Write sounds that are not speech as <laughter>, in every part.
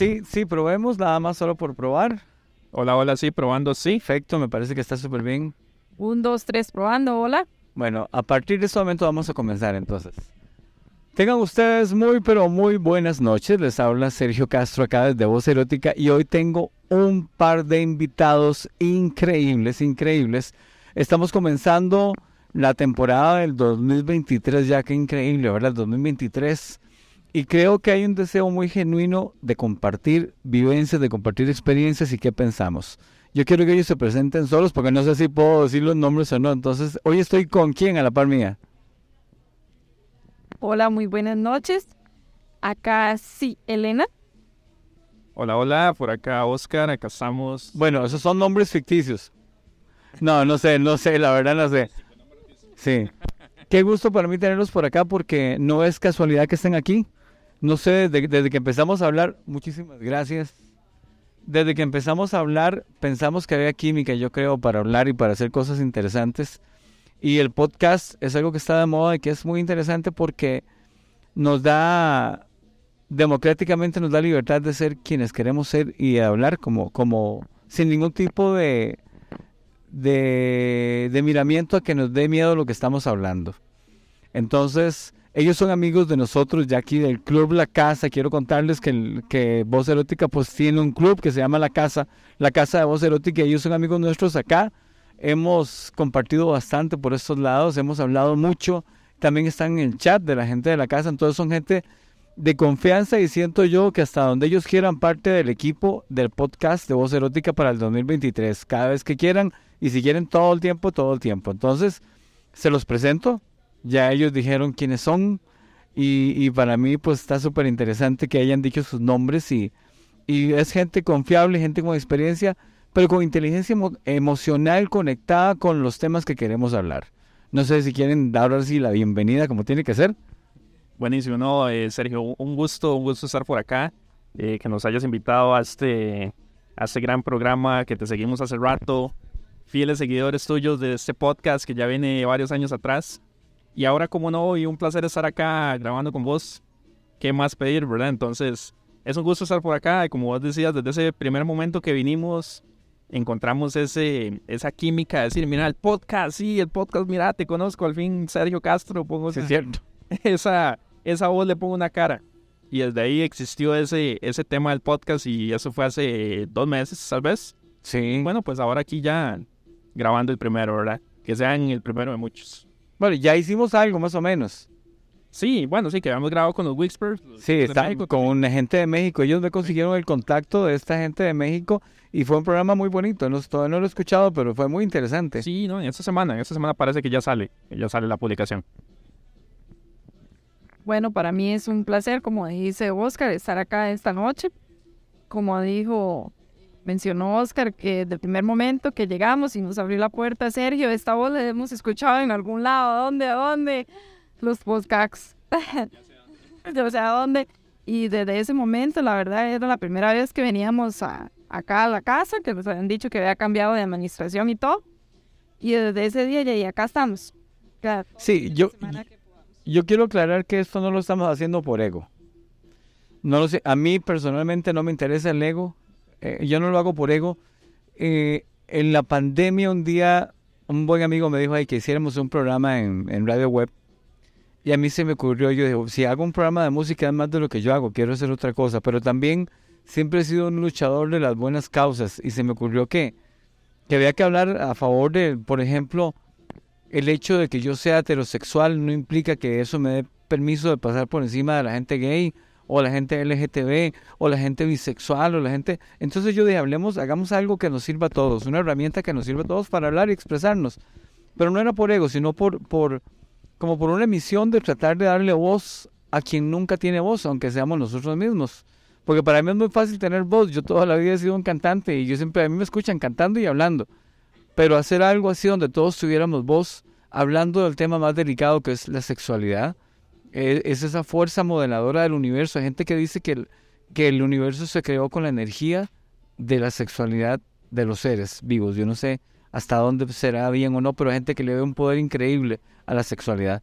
Sí, sí, probemos, nada más solo por probar. Hola, hola, sí, probando, sí. Perfecto, me parece que está súper bien. Un, dos, tres, probando, hola. Bueno, a partir de este momento vamos a comenzar entonces. Tengan ustedes muy, pero muy buenas noches. Les habla Sergio Castro acá desde Voz Erótica y hoy tengo un par de invitados increíbles, increíbles. Estamos comenzando la temporada del 2023, ya que increíble, ¿verdad? 2023. Y creo que hay un deseo muy genuino de compartir vivencias, de compartir experiencias y qué pensamos. Yo quiero que ellos se presenten solos porque no sé si puedo decir los nombres o no. Entonces, hoy estoy con quién a la par mía. Hola, muy buenas noches. Acá sí, Elena. Hola, hola, por acá Oscar, acá estamos. Bueno, esos son nombres ficticios. No, no sé, no sé, la verdad no sé. Sí. Qué gusto para mí tenerlos por acá porque no es casualidad que estén aquí. No sé, desde, que empezamos a hablar, muchísimas gracias. Desde que empezamos a hablar, pensamos que había química, yo creo, para hablar y para hacer cosas interesantes. Y el podcast es algo que está de moda y que es muy interesante porque nos da, democráticamente nos da libertad de ser quienes queremos ser y hablar como, como sin ningún tipo de, de, de miramiento a que nos dé miedo lo que estamos hablando. Entonces, ellos son amigos de nosotros ya aquí del Club La Casa. Quiero contarles que, que Voz Erótica pues tiene un club que se llama La Casa, La Casa de Voz Erótica. Ellos son amigos nuestros acá. Hemos compartido bastante por estos lados, hemos hablado mucho. También están en el chat de la gente de la casa. Entonces son gente de confianza y siento yo que hasta donde ellos quieran parte del equipo del podcast de Voz Erótica para el 2023. Cada vez que quieran y si quieren todo el tiempo, todo el tiempo. Entonces, se los presento. Ya ellos dijeron quiénes son y, y para mí pues está súper interesante que hayan dicho sus nombres y, y es gente confiable, gente con experiencia, pero con inteligencia emo emocional conectada con los temas que queremos hablar. No sé si quieren dar ahora sí la bienvenida como tiene que ser. Buenísimo, no, eh, Sergio, un gusto, un gusto estar por acá, eh, que nos hayas invitado a este, a este gran programa que te seguimos hace rato, fieles seguidores tuyos de este podcast que ya viene varios años atrás. Y ahora, como no, y un placer estar acá grabando con vos. ¿Qué más pedir, verdad? Entonces, es un gusto estar por acá. Y como vos decías, desde ese primer momento que vinimos, encontramos ese, esa química de decir, mira, el podcast, sí, el podcast, mira, te conozco, al fin Sergio Castro, pongo Sí, es cierto. <laughs> esa, esa voz, le pongo una cara. Y desde ahí existió ese, ese tema del podcast y eso fue hace dos meses, tal vez. Sí. Bueno, pues ahora aquí ya grabando el primero, ¿verdad? Que sean el primero de muchos. Bueno, ya hicimos algo más o menos. Sí, bueno, sí, que habíamos grabado con los Wixpers. Sí, está con una gente de México. Ellos me consiguieron el contacto de esta gente de México y fue un programa muy bonito. No, todavía no lo he escuchado, pero fue muy interesante. Sí, no, en esta semana, en esta semana parece que ya sale, que ya sale la publicación. Bueno, para mí es un placer, como dice Oscar, estar acá esta noche. Como dijo, mencionó Oscar, que del primer momento que llegamos y nos abrió la puerta Sergio, esta voz la hemos escuchado en algún lado. ¿Dónde? ¿Dónde? Los podcasts. <laughs> Yo sé a dónde. Y desde ese momento, la verdad, era la primera vez que veníamos a, acá a la casa, que nos habían dicho que había cambiado de administración y todo. Y desde ese día ya y acá estamos. Cada Sí, yo, yo quiero aclarar que esto no lo estamos haciendo por ego. No lo sé. A mí personalmente no me interesa el ego. Eh, yo no lo hago por ego. Eh, en la pandemia un día un buen amigo me dijo que hiciéramos un programa en, en radio web. Y a mí se me ocurrió, yo dije, si hago un programa de música es más de lo que yo hago, quiero hacer otra cosa. Pero también siempre he sido un luchador de las buenas causas y se me ocurrió que, que había que hablar a favor de, por ejemplo, el hecho de que yo sea heterosexual no implica que eso me dé permiso de pasar por encima de la gente gay o la gente LGTB o la gente bisexual o la gente... Entonces yo dije, hablemos, hagamos algo que nos sirva a todos, una herramienta que nos sirva a todos para hablar y expresarnos. Pero no era por ego, sino por, por como por una misión de tratar de darle voz a quien nunca tiene voz, aunque seamos nosotros mismos. Porque para mí es muy fácil tener voz. Yo toda la vida he sido un cantante y yo siempre a mí me escuchan cantando y hablando. Pero hacer algo así donde todos tuviéramos voz, hablando del tema más delicado que es la sexualidad, eh, es esa fuerza modeladora del universo. Hay gente que dice que el, que el universo se creó con la energía de la sexualidad de los seres vivos. Yo no sé hasta dónde será bien o no, pero hay gente que le ve un poder increíble a la sexualidad.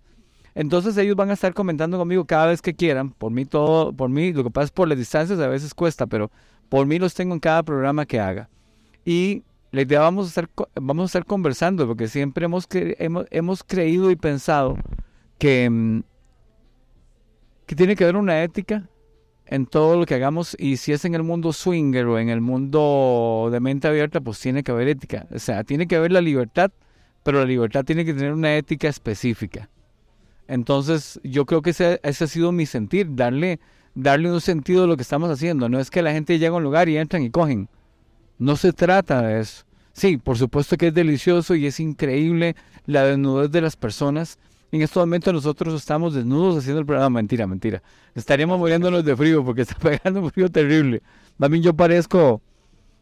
Entonces ellos van a estar comentando conmigo cada vez que quieran. Por mí todo, por mí, lo que pasa es por las distancias a veces cuesta, pero por mí los tengo en cada programa que haga. Y la idea vamos a estar, vamos a estar conversando, porque siempre hemos, hemos, hemos creído y pensado que, mm, que tiene que haber una ética en todo lo que hagamos y si es en el mundo swinger o en el mundo de mente abierta, pues tiene que haber ética. O sea, tiene que haber la libertad, pero la libertad tiene que tener una ética específica. Entonces, yo creo que ese, ha sido mi sentir, darle, darle un sentido a lo que estamos haciendo. No es que la gente llega a un lugar y entran y cogen. No se trata de eso. Sí, por supuesto que es delicioso y es increíble la desnudez de las personas. En este momento nosotros estamos desnudos haciendo el programa. Mentira, mentira. Estaríamos muriéndonos de frío porque <laughs> está pegando un frío terrible. También yo parezco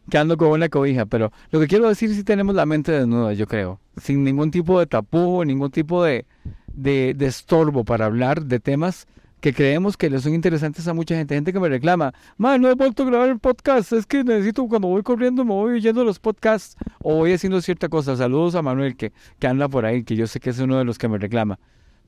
que ando con una cobija, pero lo que quiero decir es que tenemos la mente desnuda, yo creo. Sin ningún tipo de tapujo, ningún tipo de, de, de, estorbo para hablar de temas que creemos que le son interesantes a mucha gente. Gente que me reclama, man, no he vuelto a grabar el podcast, es que necesito cuando voy corriendo me voy oyendo los podcasts o voy haciendo cierta cosa. Saludos a Manuel que, que anda por ahí, que yo sé que es uno de los que me reclama.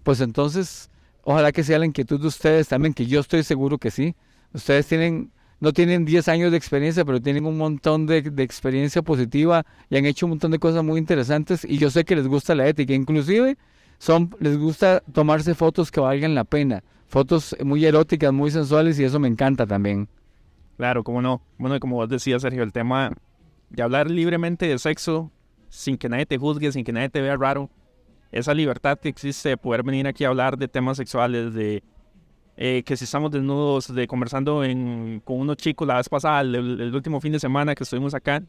Pues entonces, ojalá que sea la inquietud de ustedes también, que yo estoy seguro que sí. Ustedes tienen no tienen 10 años de experiencia, pero tienen un montón de, de, experiencia positiva y han hecho un montón de cosas muy interesantes y yo sé que les gusta la ética. Inclusive son, les gusta tomarse fotos que valgan la pena, fotos muy eróticas, muy sensuales y eso me encanta también. Claro, como no. Bueno, como vos decías, Sergio, el tema de hablar libremente de sexo sin que nadie te juzgue, sin que nadie te vea raro, esa libertad que existe de poder venir aquí a hablar de temas sexuales, de eh, que si estamos desnudos, de conversando con unos chicos la vez pasada, el, último fin de semana que estuvimos acá,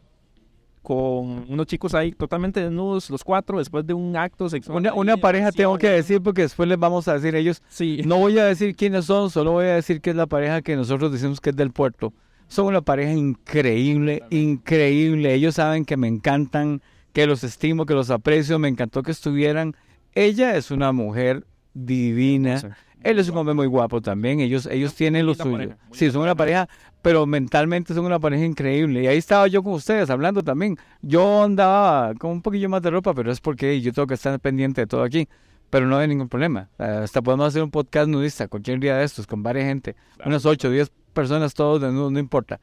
con unos chicos ahí totalmente desnudos, los cuatro, después de un acto sexual. Una, una pareja tengo que decir, porque después les vamos a decir ellos. Sí. No voy a decir quiénes son, solo voy a decir que es la pareja que nosotros decimos que es del puerto. Son una pareja increíble, increíble. Ellos saben que me encantan, que los estimo, que los aprecio. Me encantó que estuvieran. Ella es una mujer divina. Sí. Él es un hombre muy guapo también. Ellos, ellos tienen lo suyo. Sí, son una pareja, pero mentalmente son una pareja increíble. Y ahí estaba yo con ustedes hablando también. Yo andaba con un poquillo más de ropa, pero es porque yo tengo que estar pendiente de todo aquí. Pero no hay ningún problema. Hasta podemos hacer un podcast nudista cualquier día de estos con varias gente. Claro. Unas 8 o 10 personas, todos desnudos, no importa.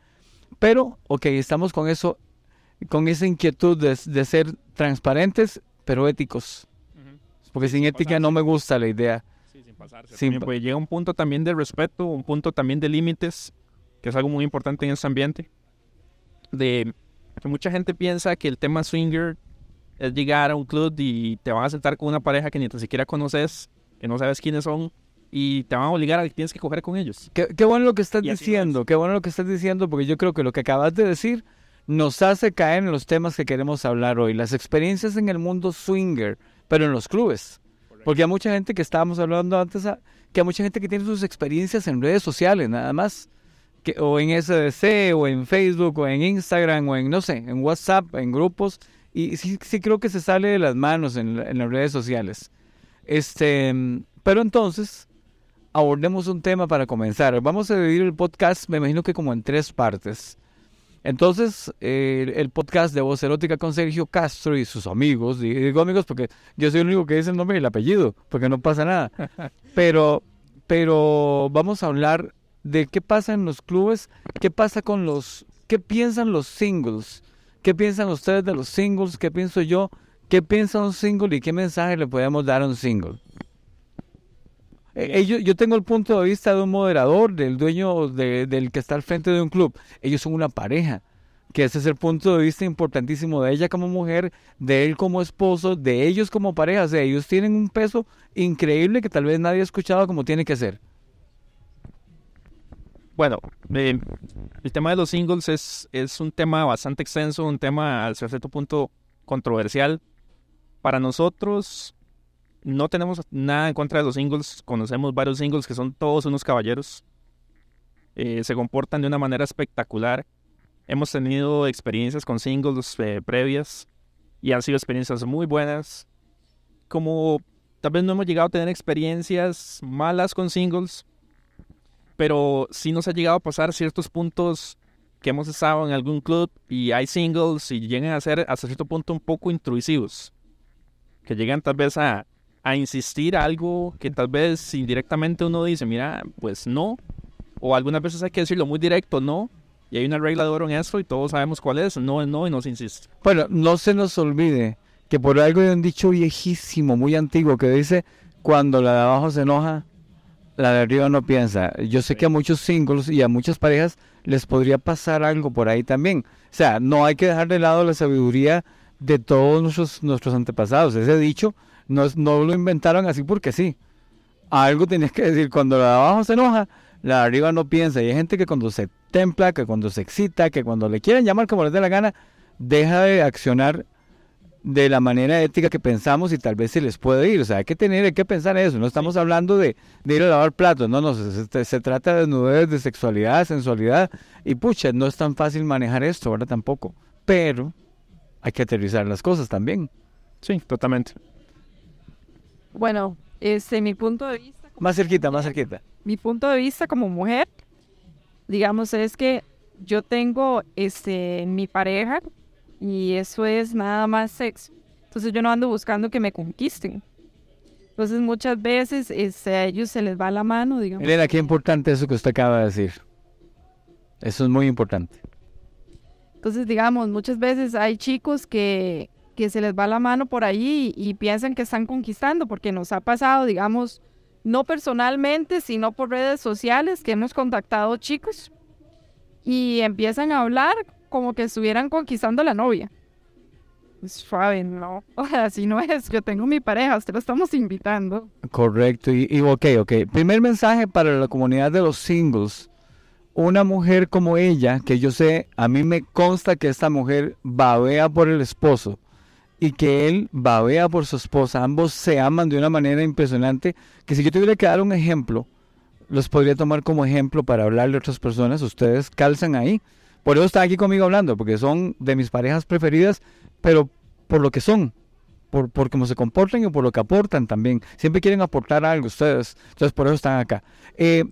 Pero, ok, estamos con eso, con esa inquietud de, de ser transparentes, pero éticos. Uh -huh. Porque sin ética no me gusta la idea pasarse. Sí, pues llega un punto también de respeto, un punto también de límites, que es algo muy importante en este ambiente. De que mucha gente piensa que el tema swinger es llegar a un club y te van a sentar con una pareja que ni tan siquiera conoces, que no sabes quiénes son, y te van a obligar a que tienes que coger con ellos. Qué, qué bueno lo que estás diciendo, qué bueno lo que estás diciendo, porque yo creo que lo que acabas de decir nos hace caer en los temas que queremos hablar hoy, las experiencias en el mundo swinger, pero en los clubes. Porque hay mucha gente que estábamos hablando antes, que hay mucha gente que tiene sus experiencias en redes sociales, nada más. O en SDC, o en Facebook, o en Instagram, o en, no sé, en WhatsApp, en grupos. Y sí, sí creo que se sale de las manos en, en las redes sociales. Este, pero entonces, abordemos un tema para comenzar. Vamos a dividir el podcast, me imagino que como en tres partes. Entonces, eh, el podcast de Voz Erótica con Sergio Castro y sus amigos, y digo amigos porque yo soy el único que dice el nombre y el apellido, porque no pasa nada. <laughs> Pero, pero vamos a hablar de qué pasa en los clubes, qué pasa con los, qué piensan los singles, qué piensan ustedes de los singles, qué pienso yo, qué piensa un single y qué mensaje le podemos dar a un single. Ellos, yo tengo el punto de vista de un moderador, del dueño de, del que está al frente de un club. Ellos son una pareja, que ese es el punto de vista importantísimo de ella como mujer, de él como esposo, de ellos como pareja. O sea, ellos tienen un peso increíble que tal vez nadie ha escuchado como tiene que ser. Bueno, eh, el tema de los singles es, es un tema bastante extenso, un tema al cierto punto controversial. Para nosotros, no tenemos nada en contra de los singles. Conocemos varios singles que son todos unos caballeros. Eh, se comportan de una manera espectacular. Hemos tenido experiencias con singles eh, previas y han sido experiencias muy buenas. Como tal vez no hemos llegado a tener experiencias malas con singles, pero sí nos ha llegado a pasar ciertos puntos que hemos estado en algún club y hay singles y llegan a ser hasta cierto punto un poco intrusivos. Que llegan tal vez a, a insistir algo que tal vez indirectamente uno dice, mira, pues no. O algunas veces hay que decirlo muy directo, no. Y hay una regla de oro en esto y todos sabemos cuál es, no es no y no se insiste. Bueno, no se nos olvide que por algo hay un dicho viejísimo, muy antiguo, que dice, cuando la de abajo se enoja, la de arriba no piensa. Yo sé que a muchos singles y a muchas parejas les podría pasar algo por ahí también. O sea, no hay que dejar de lado la sabiduría de todos nuestros, nuestros antepasados. Ese dicho no, no lo inventaron así porque sí. Algo tienes que decir, cuando la de abajo se enoja, la de arriba no piensa. Y hay gente que cuando se templa, que cuando se excita, que cuando le quieren llamar como les dé la gana, deja de accionar de la manera ética que pensamos y tal vez se les puede ir. O sea, hay que tener, hay que pensar eso. No estamos hablando de, de ir a lavar platos, no, no, se, se- trata de desnudez, de sexualidad, sensualidad. Y pucha, no es tan fácil manejar esto, ¿verdad? Tampoco. Pero hay que aterrizar las cosas también. Sí, totalmente. Bueno, este, mi punto de vista, Más cerquita, más cerquita. mi punto de vista como mujer, digamos, es que yo tengo este, mi pareja y eso es nada más sexo. Entonces yo no ando buscando que me conquisten. Entonces muchas veces este, a ellos se les va la mano, digamos. Elena, qué importante eso que usted acaba de decir. Eso es muy importante. Entonces, digamos, muchas veces hay chicos que, que se les va la mano por ahí y, piensan que están conquistando, porque nos ha pasado, digamos, no personalmente, sino por redes sociales, que hemos contactado chicos y empiezan a hablar como que estuvieran conquistando a la novia. Suave, no, <laughs> o sea, así no es, yo tengo mi pareja, usted lo estamos invitando. Correcto. Y, y ok, ok. Primer mensaje para la comunidad de los singles. Una mujer como ella, que yo sé, a mí me consta que esta mujer babea por el esposo y que él babea por su esposa. Ambos se aman de una manera impresionante. Que si yo tuviera que dar un ejemplo, los podría tomar como ejemplo para hablarle a otras personas. Ustedes calzan ahí. Por eso están aquí conmigo hablando, porque son de mis parejas preferidas, pero por lo que son, por, por cómo se comportan y por lo que aportan también. Siempre quieren aportar algo ustedes, entonces por eso están acá. Eh,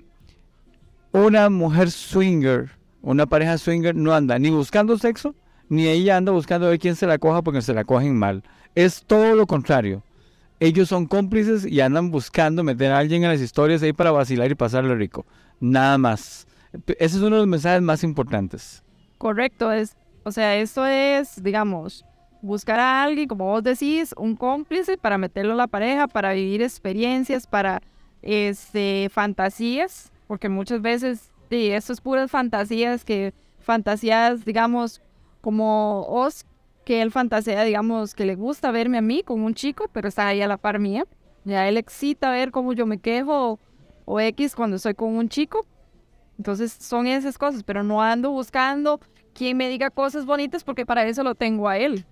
una mujer swinger, una pareja swinger no anda ni buscando sexo, ni ella anda buscando ver quién se la coja porque se la cogen mal. Es todo lo contrario. Ellos son cómplices y andan buscando meter a alguien en las historias ahí para vacilar y pasarle rico. Nada más. Ese es uno de los mensajes más importantes. Correcto, es, o sea, esto es, digamos, buscar a alguien, como vos decís, un cómplice para meterlo a la pareja, para vivir experiencias, para este, fantasías, porque muchas veces, sí, esto es puras fantasías, que fantasías, digamos, como Os, que él fantasea, digamos, que le gusta verme a mí con un chico, pero está ahí a la par mía. Ya él excita ver cómo yo me quejo o X cuando estoy con un chico. Entonces son esas cosas, pero no ando buscando quien me diga cosas bonitas porque para eso lo tengo a él.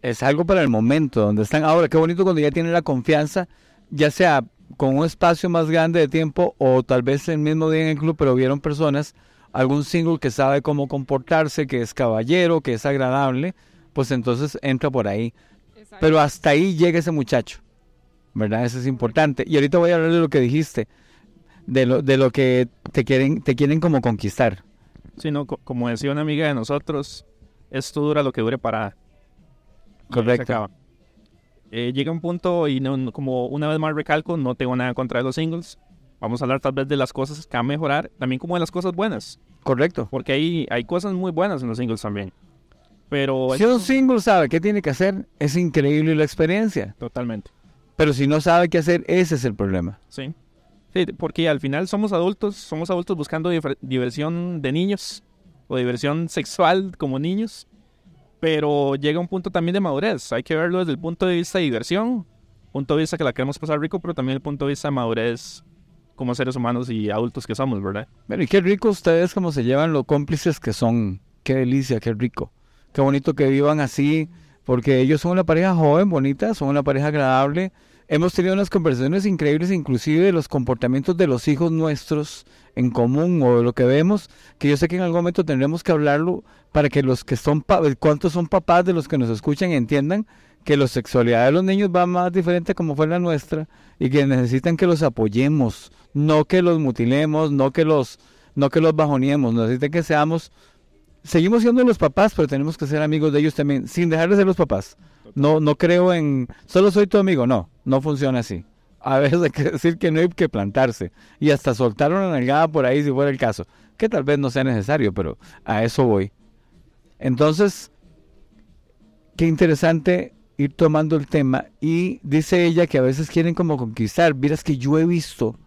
es algo para el momento donde están ahora. Qué bonito cuando ya tienen la confianza, ya sea con un espacio más grande de tiempo o tal vez el mismo día en el club, pero vieron personas, algún single que sabe cómo comportarse, que es caballero, que es agradable, pues entonces entra por ahí. Pero hasta ahí llega ese muchacho, ¿verdad? Eso es importante. Y ahorita voy a hablar de lo que dijiste, de lo, de lo que te quieren, te quieren como conquistar. Sí, no, co- como decía una amiga de nosotros, esto dura lo que dure para... Correcto. llega un punto y no- como una vez más recalco, no tengo nada contra los singles. Vamos a hablar tal vez de las cosas que van a mejorar, también como de las cosas buenas, Correcto. porque hay, hay cosas muy buenas en los singles también. Pero Si un single sabe qué tiene que hacer, es increíble la experiencia. totalmente, Pero si no sabe qué hacer, ese es el problema. sí. Sí, porque al final somos adultos, somos adultos buscando diversión de niños o diversión sexual como niños, pero llega un punto también de madurez. Hay que verlo desde el punto de vista de diversión, punto de vista que la queremos pasar rico, pero también el punto de vista de madurez como seres humanos y adultos que somos, ¿verdad? Bueno, y qué rico ustedes como se llevan los cómplices que son. Qué delicia, qué rico. Qué bonito que vivan así, porque ellos son una pareja joven, bonita, son una pareja agradable. Hemos tenido unas conversaciones increíbles, inclusive de los comportamientos de los hijos nuestros en común o de lo que vemos, que yo sé que en algún momento tendremos que hablarlo para que los que son, cuántos son papás de los que nos escuchan entiendan que la sexualidad de los niños va más diferente como fue la nuestra y que necesitan que los apoyemos, no que los mutilemos, no que los, no que los bajoneemos, necesitan que seamos, seguimos siendo los papás, pero tenemos que ser amigos de ellos también, sin dejar de ser los papás, No, no creo en, solo soy tu amigo, no, no funciona así. A veces hay que decir que no hay que plantarse y hasta soltar una nalgada por ahí si fuera el caso, que tal vez no sea necesario, pero a eso voy. Entonces, qué interesante ir tomando el tema y dice ella que a veces quieren como conquistar. Miras que yo he visto,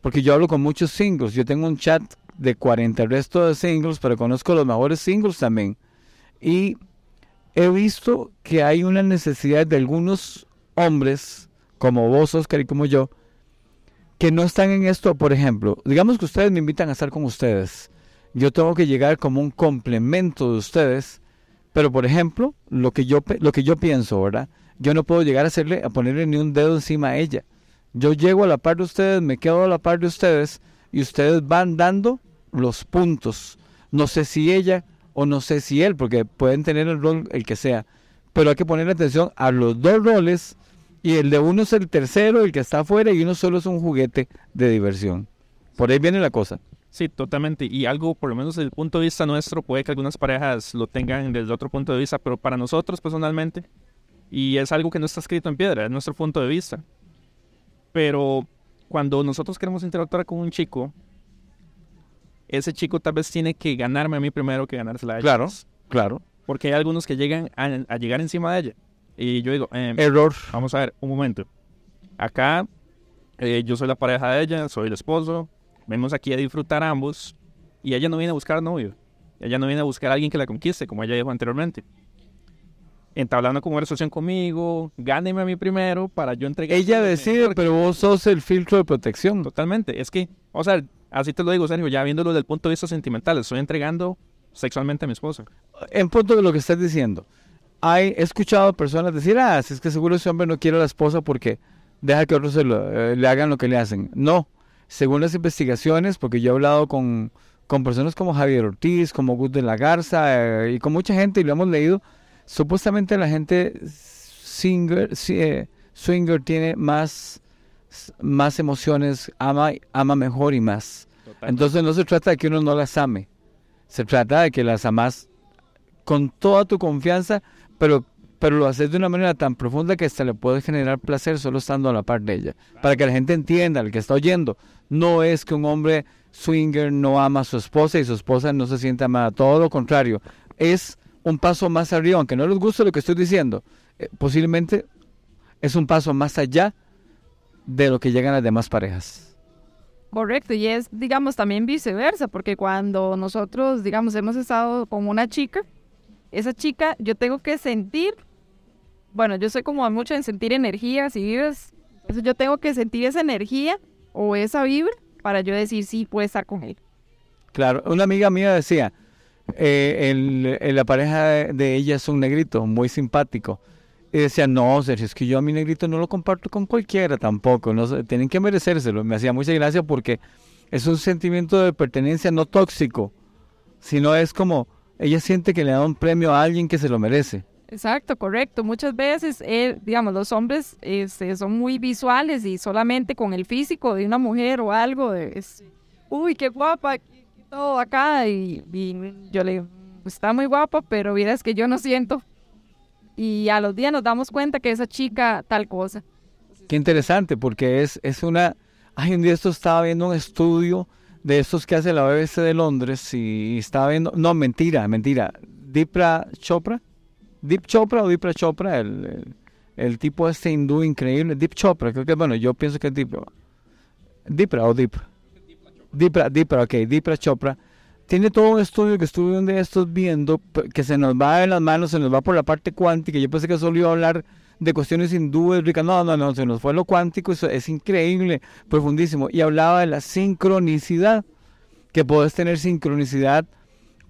porque yo hablo con muchos singles, yo tengo un chat de 40 resto de singles, pero conozco los mejores singles también. Y he visto que hay una necesidad de algunos hombres, como vos, Oscar, y como yo, que no están en esto, por ejemplo, digamos que ustedes me invitan a estar con ustedes, yo tengo que llegar como un complemento de ustedes, pero por ejemplo, lo que yo, lo que yo pienso, ¿verdad? Yo no puedo llegar a hacerle, a ponerle ni un dedo encima a ella. Yo llego a la par de ustedes, me quedo a la par de ustedes y ustedes van dando los puntos. No sé si ella o no sé si él, porque pueden tener el rol el que sea, pero hay que poner atención a los dos roles y el de uno es el tercero, el que está afuera y uno solo es un juguete de diversión. Por ahí viene la cosa. Sí, totalmente. Y algo, por lo menos desde el punto de vista nuestro, puede que algunas parejas lo tengan desde otro punto de vista, pero para nosotros personalmente, y es algo que no está escrito en piedra, es nuestro punto de vista. Pero cuando nosotros queremos interactuar con un chico, ese chico tal vez tiene que ganarme a mí primero que ganársela a ella. Claro, claro. Porque hay algunos que llegan a, llegar encima de ella. Y yo digo, em, error. Vamos a ver, un momento. Acá eh, yo soy la pareja de ella, soy el esposo. Venimos aquí a disfrutar ambos. Y ella no viene a buscar novio. Ella no viene a buscar a alguien que la conquiste, como ella dijo anteriormente. Entablando conversación conmigo, gáneme a mí primero para yo entregar. Ella decide, pero vos sos el filtro de protección. Totalmente. Es que, o sea, Así te lo digo, Sergio, ya viéndolo desde el punto de vista sentimental, estoy entregando sexualmente a mi esposa. En punto de lo que estás diciendo, hay, he escuchado personas decir, ah, si es que seguro ese hombre no quiere a la esposa porque deja que otros eh, le hagan lo que le hacen. No, según las investigaciones, porque yo he hablado con, con personas como Javier Ortiz, como Gus de la Garza eh, y con mucha gente y lo hemos leído, supuestamente la gente singer, eh, swinger tiene más más emociones, ama, ama mejor y más. Entonces no se trata de que uno no las ame, se trata de que las amas con toda tu confianza, pero, pero lo haces de una manera tan profunda que hasta le puede generar placer solo estando a la par de ella. Para que la gente entienda, el que está oyendo, no es que un hombre swinger no ama a su esposa y su esposa no se siente amada, todo lo contrario, es un paso más arriba, aunque no les guste lo que estoy diciendo, eh, posiblemente es un paso más allá de lo que llegan las demás parejas. Correcto, y es, digamos, también viceversa, porque cuando nosotros, digamos, hemos estado con una chica, esa chica, yo tengo que sentir, bueno, yo soy como mucho en sentir energías y vibras, entonces yo tengo que sentir esa energía o esa vibra para yo decir sí, puedo estar con él. Claro, una amiga mía decía, eh, la pareja de ella es un negrito muy simpático y decía, no, Sergio, es que yo a mi negrito no lo comparto con cualquiera tampoco, no, tienen que merecérselo. Me hacía mucha gracia porque es un sentimiento de pertenencia no tóxico, sino es como, ella siente que le da un premio a alguien que se lo merece. Exacto, correcto. Muchas veces, eh, digamos, los hombres este, son muy visuales y solamente con el físico de una mujer o algo, es, uy, qué guapa, todo acá, y, yo le digo, pues está muy guapa, pero es que yo no siento y a los días nos damos cuenta que esa chica tal cosa. Qué interesante, porque es, es una... Ay, un día esto estaba viendo un estudio de estos que hace la BBC de Londres y estaba viendo... No, mentira, mentira. Dipra Chopra. Deep Chopra o Dipra Chopra, el, el, tipo este hindú increíble. Deep Chopra, creo que, bueno, yo pienso que es Dipra. Dipra o Deep. Dipra, Dipra, ok, Dipra Chopra tiene todo un estudio que estuve un día estos viendo, que se nos va en las manos, se nos va por la parte cuántica. Yo pensé que solo iba a hablar de cuestiones hindúes, ricas. No, no, no, se nos fue lo cuántico, eso es increíble, profundísimo. Y hablaba de la sincronicidad, que puedes tener sincronicidad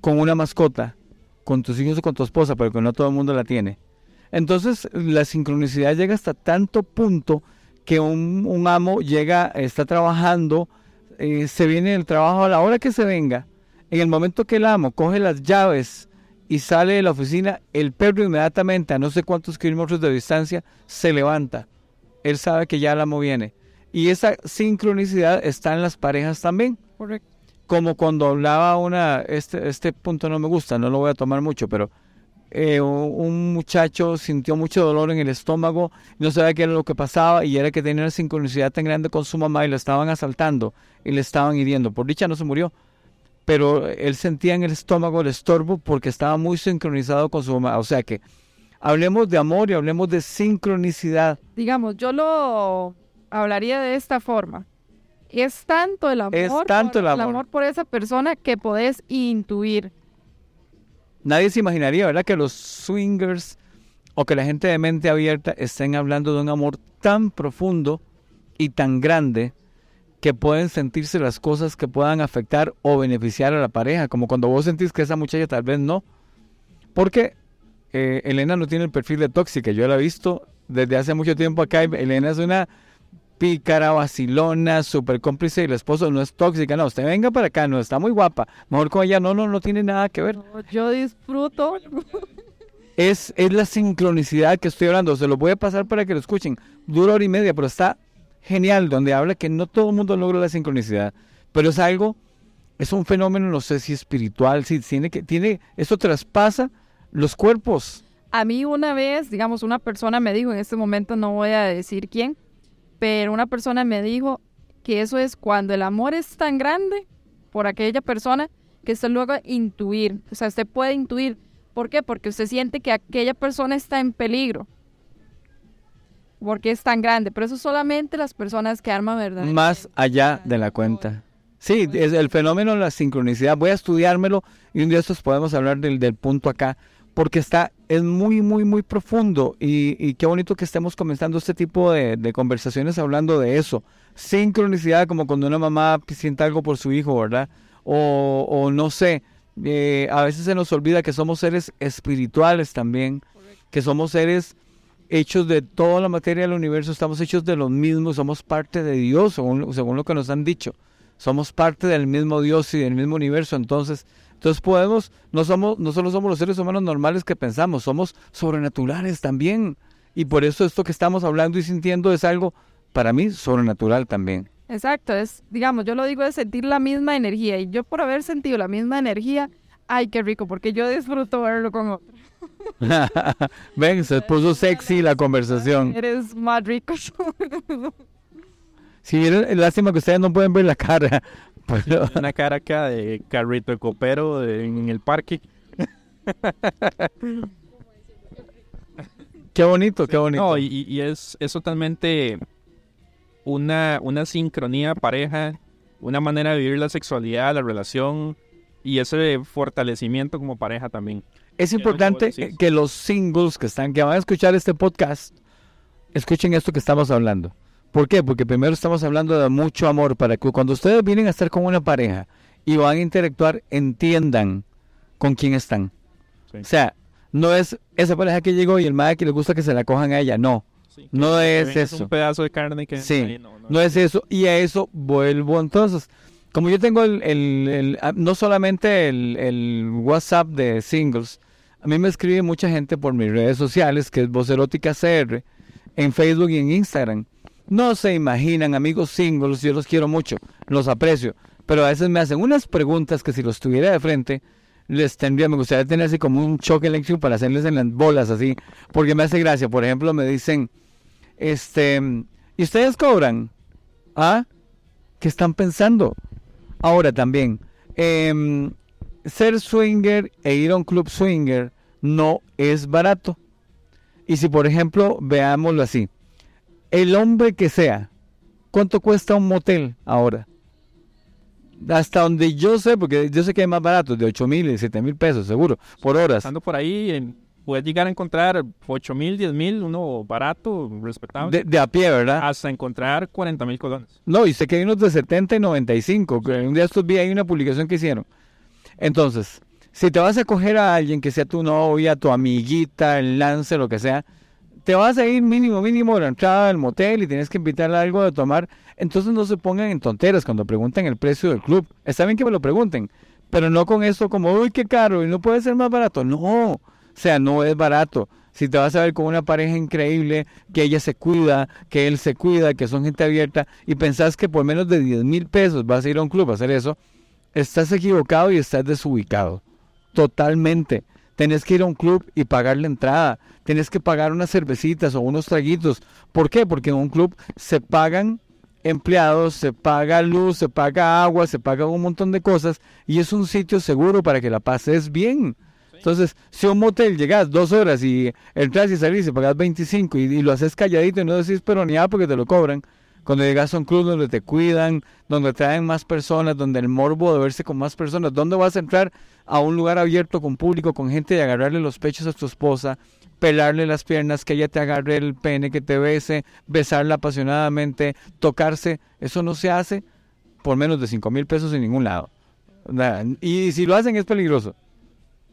con una mascota, con tus hijos o con tu esposa, pero que no todo el mundo la tiene. Entonces, la sincronicidad llega hasta tanto punto que un, amo llega, está trabajando, eh, se viene el trabajo a la hora que se venga en el momento que el amo coge las llaves y sale de la oficina, el perro inmediatamente, a no sé cuántos kilómetros de distancia, se levanta. Él sabe que ya el amo viene. Y esa sincronicidad está en las parejas también. Correcto. Como cuando hablaba una, este, este punto no me gusta, no lo voy a tomar mucho, pero eh, un muchacho sintió mucho dolor en el estómago, no sabía qué era lo que pasaba y era que tenía una sincronicidad tan grande con su mamá y la estaban asaltando y le estaban hiriendo. Por dicha no se murió, pero él sentía en el estómago el estorbo porque estaba muy sincronizado con su mamá. O sea que hablemos de amor y hablemos de sincronicidad. Digamos, yo lo hablaría de esta forma. Es tanto el amor, Es tanto el amor. por esa persona que podés intuir. Nadie se imaginaría, ¿verdad? Que los swingers o que la gente de mente abierta estén hablando de un amor tan profundo y tan grande que pueden sentirse las cosas que puedan afectar o beneficiar a la pareja, como cuando vos sentís que esa muchacha tal vez no. Porque eh, Elena no tiene el perfil de tóxica, yo la he visto desde hace mucho tiempo acá. Elena es una pícara, vacilona, súper cómplice y el esposo no es tóxica, no, usted venga para acá, no, está muy guapa, mejor con ella, no, no, no tiene nada que ver. No, Yo disfruto. <laughs> Es, es la sincronicidad que estoy hablando. Se lo voy a pasar para que lo escuchen. Dura hora y media, pero está genial, donde habla que no todo el mundo logra la sincronicidad. Pero es algo, es un fenómeno, no sé si espiritual, si tiene que, tiene, eso traspasa los cuerpos. A mí una vez, digamos, una persona me dijo, en este momento no voy a decir quién, pero una persona me dijo que eso es cuando el amor es tan grande por aquella persona que usted luego intuir, o sea, usted puede intuir. ¿Por qué? Porque usted siente que aquella persona está en peligro. Porque es tan grande, pero eso solamente las personas que arman verdad. Más allá de la cuenta. Sí, es el fenómeno de la sincronicidad. Voy a estudiármelo y un día estos podemos hablar del, del punto acá, porque está, es muy, muy, muy profundo y, y qué bonito que estemos comenzando este tipo de, de conversaciones hablando de eso. Sincronicidad, como cuando una mamá siente algo por su hijo, ¿verdad? O, o no sé, eh, a veces se nos olvida que somos seres espirituales también, que somos seres hechos de toda la materia del universo, estamos hechos de los mismos, somos parte de Dios, según, según lo que nos han dicho. Somos parte del mismo Dios y del mismo universo, entonces, entonces podemos, no somos, no solo somos los seres humanos normales que pensamos, somos sobrenaturales también. Y por eso esto que estamos hablando y sintiendo es algo, para mí, sobrenatural también. Exacto, es, digamos, yo lo digo de sentir la misma energía y yo por haber sentido la misma energía, ay, qué rico, porque yo disfruto verlo con otro. <laughs> Ven, se puso sexy la conversación. Eres más rico. <laughs> Vieron, lástima que ustedes no pueden ver la cara. Pero, <laughs> Una cara acá de carrito de copero de- en el parque. qué bonito, qué bonito. No, y, y- es, es totalmente una, una sincronía pareja, una manera de vivir la sexualidad, la relación y ese fortalecimiento como pareja también. es importante que los singles que están, que van a escuchar este podcast, escuchen esto que estamos hablando. ¿Por qué? Porque primero estamos hablando de mucho amor para que cuando ustedes vienen a estar con una pareja y van a interactuar, entiendan con quién están. Sí. O sea, no es esa pareja que llegó y el madre que le gusta que se la cojan a ella, no. Sí, No es eso. un pedazo de carne que Sí, no No es eso, y a eso vuelvo entonces. Como yo tengo el, el- el- ah, no solamente el, el WhatsApp de singles, a mí me escribe mucha gente por mis redes sociales, que es Vocerótica CR, en Facebook y en Instagram. No se imaginan, amigos singles, yo los quiero mucho, los aprecio, pero a veces me hacen unas preguntas que si los tuviera de frente, les tendría, me gustaría tener así como un choque eléctrico para hacerles en las bolas así, porque me hace gracia. Por ejemplo, me dicen, este, ¿y ustedes cobran? ¿Ah? ¿Qué están pensando? Ahora también, em, ser swinger e ir a un club swinger no es barato. Y si, por ejemplo, veámoslo así, el hombre que sea, ¿cuánto cuesta un motel ahora? Hasta donde yo sé, porque yo sé que hay más baratos, de 8 mil y 7 mil pesos, seguro, por horas. Estando por ahí, en- puedes llegar a encontrar 8 mil, 10 mil, uno barato, respetable, De, de a pie, ¿verdad? hasta encontrar 40 mil colones. No, y sé que hay unos de 70 y 95. que Un día estos vi ahí una publicación que hicieron. Entonces, si te vas a coger a alguien que sea tu novia, tu amiguita, el lance, lo que sea, te vas a ir mínimo, mínimo a la entrada del motel y tienes que invitarle algo de tomar. Entonces no se pongan en tonteras cuando preguntan el precio del club. Está bien que me lo pregunten, pero no con eso como, uy, qué caro y no puede ser más barato. No, o sea, no es barato. Si te vas a ver con una pareja increíble, que ella se cuida, que él se cuida, que son gente abierta, y pensás que por menos de 10 mil pesos vas a ir a un club a hacer eso, estás equivocado y estás desubicado. Totalmente. Tenés que ir a un club y pagar la entrada, tenés que pagar unas cervecitas o unos traguitos. ¿Por qué? Porque en un club se pagan empleados, se paga luz, se paga agua, se paga un montón de cosas y es un sitio seguro para que la pases bien. Entonces, si a un motel llegas dos horas y entras y salís y pagas 25 y, y lo haces calladito y no decís pero ni nada porque te lo cobran, cuando llegas a un club donde te cuidan, donde traen más personas, donde el morbo de verse con más personas, ¿dónde vas a entrar a un lugar abierto con público, con gente y agarrarle los pechos a tu esposa, pelarle las piernas, que ella te agarre el pene, que te bese, besarla apasionadamente, tocarse? Eso no se hace por menos de 5 mil pesos en ningún lado. Y si lo hacen es peligroso.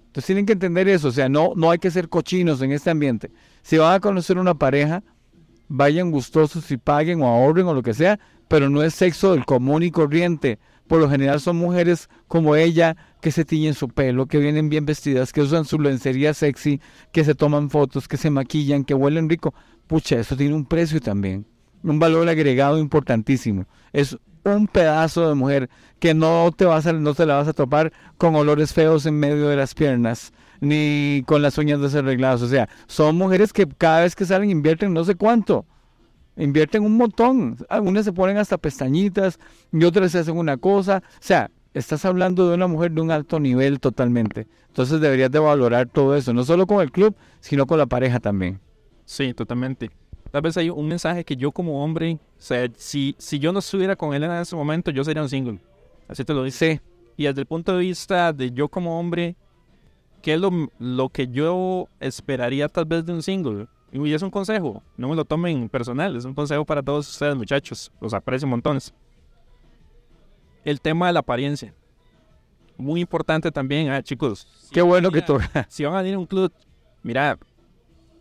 Entonces tienen que entender eso, o sea, no, no hay que ser cochinos en este ambiente. Si van a conocer una pareja, vayan gustosos y paguen o ahorren o lo que sea, pero no es sexo del común y corriente. Por lo general son mujeres como ella que se tiñen su pelo, que vienen bien vestidas, que usan su lencería sexy, que se toman fotos, que se maquillan, que huelen rico. Pucha, eso tiene un precio también, un valor agregado importantísimo. Es un pedazo de mujer que no te vas a, no te la vas a topar con olores feos en medio de las piernas ni con las uñas desarregladas. O sea, son mujeres que cada vez que salen invierten no sé cuánto. Invierten un montón. Algunas se ponen hasta pestañitas y otras se hacen una cosa. O sea, estás hablando de una mujer de un alto nivel totalmente. Entonces deberías de valorar todo eso, no solo con el club, sino con la pareja también. Sí, totalmente. Tal vez hay un mensaje que yo como hombre, o sea, si, si yo no estuviera con Elena en ese momento, yo sería un single. Así te lo digo. Sí. Y desde el punto de vista de yo como hombre, ¿qué es lo, lo que yo esperaría tal vez de un single? Y es un consejo, no me lo tomen personal, es un consejo para todos ustedes muchachos, los aprecio montones. El tema de la apariencia. Muy importante también, ah, chicos. si Qué bueno que toca. <laughs> Si van a ir a un club, mira,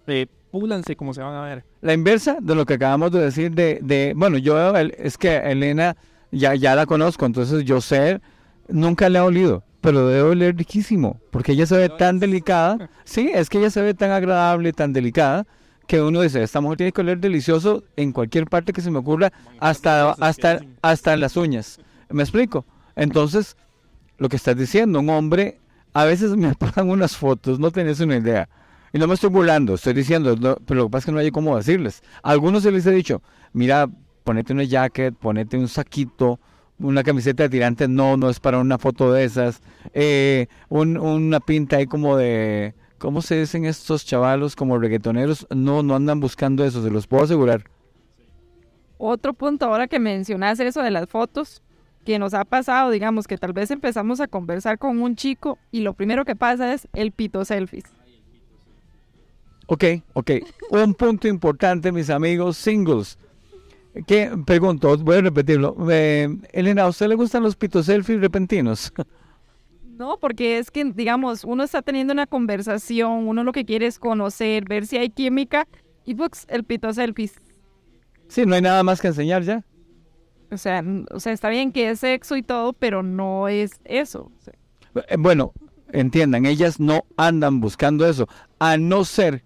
eh, púlanse como se van a ver. La inversa de lo que acabamos de decir de, de bueno, yo es que Elena ya, ya la conozco, entonces yo sé, nunca le ha olido, pero debe oler riquísimo, porque ella se ve tan delicada. <laughs> Sí, es que ella se ve tan agradable, tan delicada, que uno dice, esta mujer tiene que oler delicioso en cualquier parte que se me ocurra, hasta, hasta, hasta en las uñas. ¿Me explico? Entonces, lo que estás diciendo, un hombre, a veces me <laughs> pasan unas fotos, no tenés una idea. Y no me estoy burlando, estoy diciendo, no, pero lo que pasa es que no hay cómo decirles. A algunos se les he dicho, mira, ponete una jacket, ponete un saquito, una camiseta de tirantes, no, no es para una foto de esas. Eh, un- una pinta ahí como de, ¿cómo se dicen estos chavalos como reggaetoneros? No, no andan buscando eso, se los puedo asegurar. Otro punto ahora que mencionas eso de las fotos, que nos ha pasado, digamos, que tal vez empezamos a conversar con un chico y lo primero que pasa es el pito selfies. Ok, ok. Un punto importante, mis amigos singles. Que pregunto, voy a repetirlo. Eh, Elena, ¿a usted le gustan los pitos selfies repentinos? No, porque es que, digamos, uno está teniendo una conversación, uno lo que quiere es conocer, ver si hay química, y pues el pito selfies. sí, no hay nada más que enseñar ya. O sea, o sea, está bien que es sexo y todo, pero no es eso. Eh, Bueno, entiendan, ellas no andan buscando eso, a no ser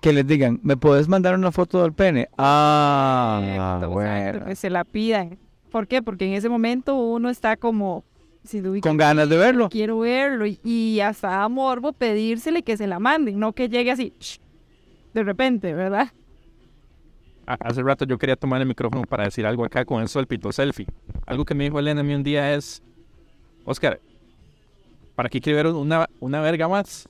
que les digan, ¿me puedes mandar una foto del pene? Ah, bueno. que se la pidan. ¿Por qué? Porque en ese momento uno está como, si uy, Con ganas de verlo. quiero verlo, y, y hasta da morbo pedírsele que se la manden, no que llegue así, sh, de repente, ¿verdad? A- Hace rato yo quería tomar el micrófono para decir algo acá con eso del pito selfie. Algo que me dijo Elena a mí un día es, Oscar, ¿para qué quiere ver una, una verga más?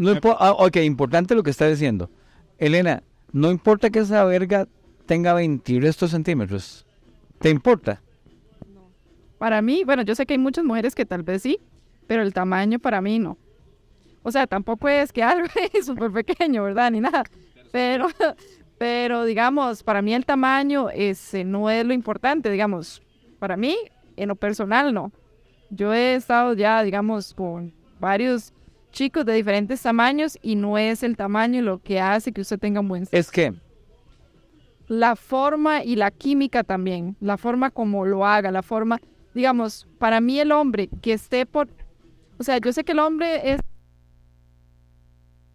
No impo- ah, ok, importante lo que está diciendo. Elena, no importa que esa verga tenga 20 y restos centímetros. ¿Te importa? Para mí, bueno, yo sé que hay muchas mujeres que tal vez sí, pero el tamaño para mí no. O sea, tampoco es que algo <laughs> es súper pequeño, ¿verdad? Ni nada. Pero, <laughs> pero digamos, para mí el tamaño ese no es lo importante, digamos. Para mí, en lo personal, no. Yo he estado ya, digamos, con varios chicos de diferentes tamaños y no es el tamaño lo que hace que usted tenga un buen sexo. Es que, La forma y la química también, la forma como lo haga, la forma, digamos, para mí el hombre que esté por, o sea, yo sé que el hombre es